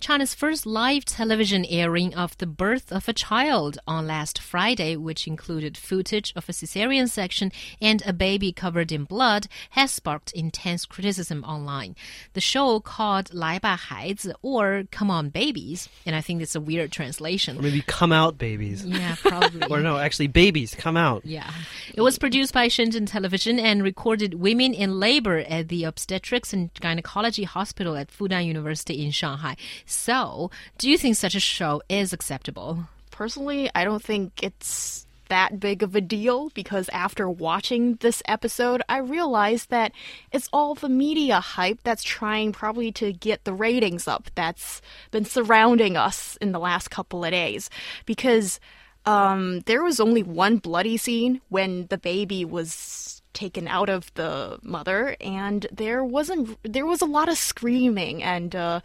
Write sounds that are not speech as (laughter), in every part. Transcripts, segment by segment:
China's first live television airing of the birth of a child on last Friday, which included footage of a cesarean section and a baby covered in blood, has sparked intense criticism online. The show called 来吧孩子 or Come on Babies, and I think it's a weird translation. Or maybe come out babies. Yeah, probably. (laughs) or no, actually babies, come out. Yeah. It was produced by Shenzhen Television and recorded women in labor at the Obstetrics and Gynecology Hospital at Fudan University in Shanghai. So, do you think such a show is acceptable? Personally, I don't think it's that big of a deal because after watching this episode, I realized that it's all the media hype that's trying probably to get the ratings up that's been surrounding us in the last couple of days. Because um, there was only one bloody scene when the baby was taken out of the mother and there wasn't there was a lot of screaming and uh,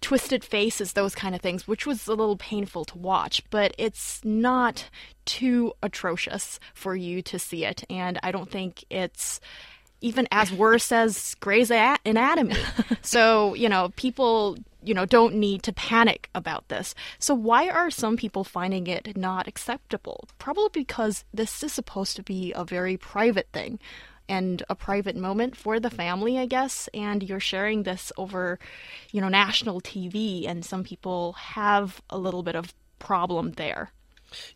twisted faces those kind of things which was a little painful to watch but it's not too atrocious for you to see it and i don't think it's even as worse as Grey's Anatomy. (laughs) so, you know, people, you know, don't need to panic about this. So, why are some people finding it not acceptable? Probably because this is supposed to be a very private thing and a private moment for the family, I guess, and you're sharing this over, you know, national TV and some people have a little bit of problem there.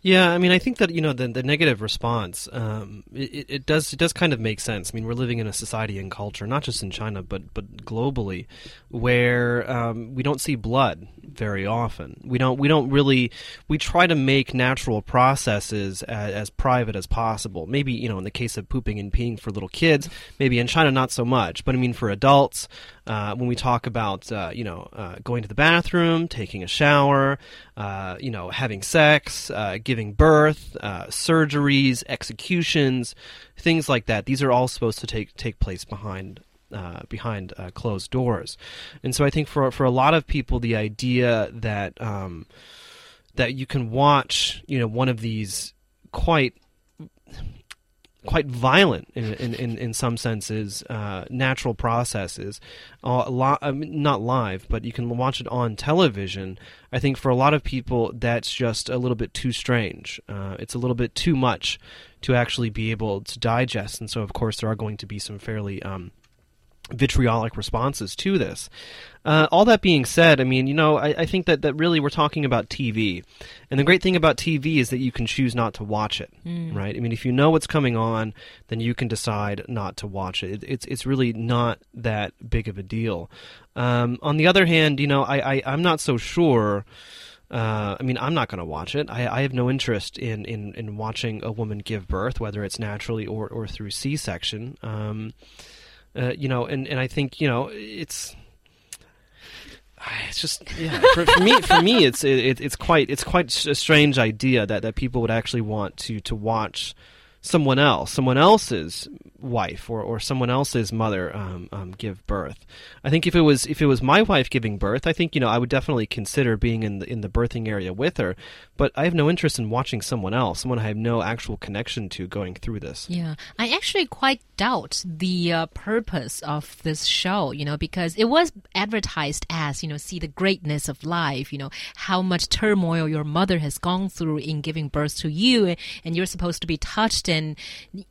Yeah, I mean, I think that you know the, the negative response um, it, it, does it does kind of make sense. I mean, we're living in a society and culture, not just in China but but globally, where um, we don't see blood very often. We don't we don't really we try to make natural processes as, as private as possible. Maybe you know in the case of pooping and peeing for little kids, maybe in China not so much, but I mean for adults, uh, when we talk about uh, you know uh, going to the bathroom, taking a shower, uh, you know having sex, uh, giving birth, uh, surgeries, executions, things like that. These are all supposed to take take place behind uh, behind uh, closed doors. And so I think for for a lot of people, the idea that um, that you can watch, you know, one of these quite quite violent in in, in, some senses, uh, natural processes, uh, li- I mean, not live, but you can watch it on television. I think for a lot of people, that's just a little bit too strange. Uh, it's a little bit too much to actually be able to digest, and so of course there are going to be some fairly um, vitriolic responses to this. Uh, all that being said, I mean, you know, I, I, think that, that really we're talking about TV. And the great thing about TV is that you can choose not to watch it, mm. right? I mean, if you know what's coming on, then you can decide not to watch it. it it's, it's really not that big of a deal. Um, on the other hand, you know, I, I, I'm not so sure. Uh, I mean, I'm not going to watch it. I, I, have no interest in, in, in watching a woman give birth, whether it's naturally or, or through C section. Um, uh, you know, and, and I think you know it's it's just yeah for, for me for me it's it, it's quite it's quite a strange idea that, that people would actually want to to watch someone else, someone else's wife or, or someone else's mother um, um, give birth. I think if it was if it was my wife giving birth, I think you know I would definitely consider being in the in the birthing area with her. But I have no interest in watching someone else, someone I have no actual connection to, going through this. Yeah, I actually quite doubt the uh, purpose of this show. You know, because it was advertised as you know, see the greatness of life. You know, how much turmoil your mother has gone through in giving birth to you, and you're supposed to be touched and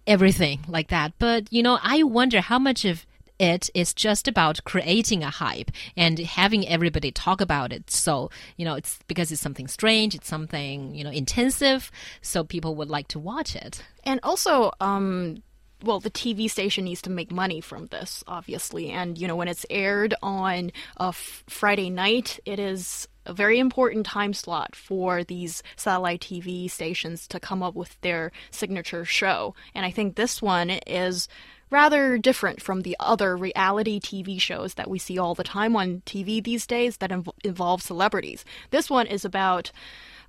everything like that. But, you know, I wonder how much of it is just about creating a hype and having everybody talk about it. So, you know, it's because it's something strange, it's something, you know, intensive, so people would like to watch it. And also, um, well, the TV station needs to make money from this, obviously. And, you know, when it's aired on a Friday night, it is a very important time slot for these satellite TV stations to come up with their signature show. And I think this one is rather different from the other reality TV shows that we see all the time on TV these days that inv- involve celebrities. This one is about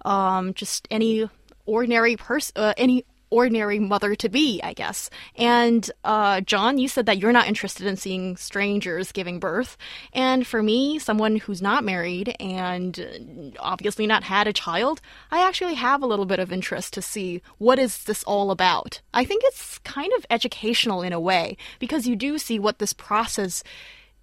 um, just any ordinary person, uh, any ordinary mother to be, I guess. And uh, John, you said that you're not interested in seeing strangers giving birth. And for me, someone who's not married and obviously not had a child, I actually have a little bit of interest to see what is this all about. I think it's kind of educational in a way because you do see what this process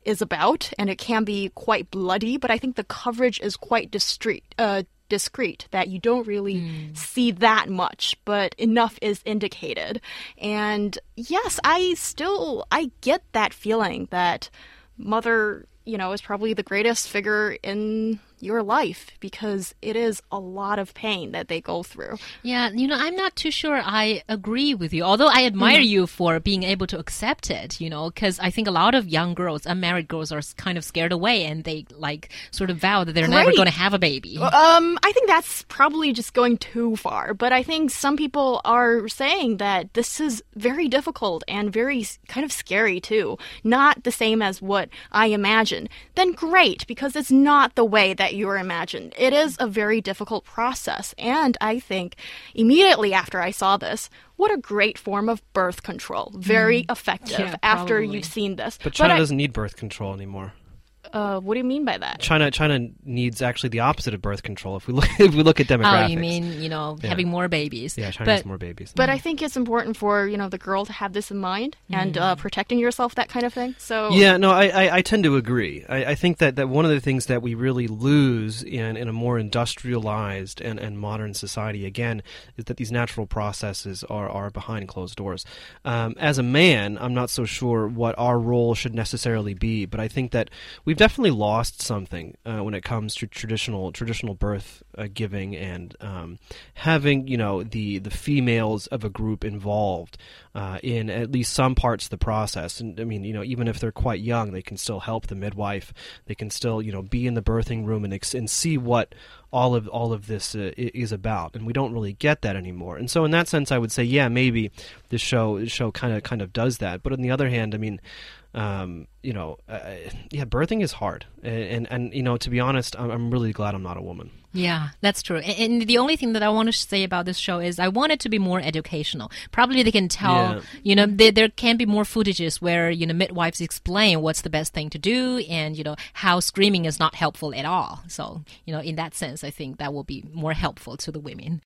is about, and it can be quite bloody, but I think the coverage is quite discreet. Uh, discreet that you don't really hmm. see that much but enough is indicated. And yes i still i get that feeling that mother you know is probably the greatest figure in your life because it is a lot of pain that they go through. Yeah, you know, I'm not too sure I agree with you. Although I admire Mm-hmm. you for being able to accept it, you know, because I think a lot of young girls, unmarried girls, are kind of scared away and they like sort of vow that they're never going to have a baby. Um, I think that's probably just going too far, but I think some people are saying that this is very difficult and very kind of scary too. Not the same as what I imagined. Then great, because it's not the way that you were imagined. It is a very difficult process, and I think immediately after I saw this, what a great form of birth control. Very mm-hmm. effective Yeah, after probably. you've seen this. But China I- doesn't need birth control anymore. Uh, what do you mean by that? China China needs actually the opposite of birth control. If we look (laughs) if we look at demographics, Oh, you mean, you know, Yeah. having more babies. yeah, China but, needs more babies. But I think it's important for you know the girl to have this in mind and uh, protecting yourself, that kind of thing. So Yeah, no, I, I, I tend to agree. I, I think that, that one of the things that we really lose in, in a more industrialized and, and modern society, again, is that these natural processes are, are behind closed doors. Um, as a man, I'm not so sure what our role should necessarily be, but I think that we've definitely lost something uh, when it comes to traditional traditional birth uh, giving and um, having you know the the females of a group involved uh, in at least some parts of the process. And I mean, you know, even if they're quite young, they can still help the midwife. They can still you know be in the birthing room and and see what all of all of this uh, is about. And we don't really get that anymore. And so in that sense, I would say, yeah, maybe this show this show kind of kind of does that. But on the other hand, I mean. Um, you know, uh, yeah, birthing is hard, and, and and you know, to be honest, I'm, I'm really glad I'm not a woman. Yeah, that's true. And the only thing that I want to say about this show is I want it to be more educational. Probably they can tell, Yeah. you know, there, there can be more footages where, you know, midwives explain what's the best thing to do and, you know, how screaming is not helpful at all. So, you know, in that sense, I think that will be more helpful to the women.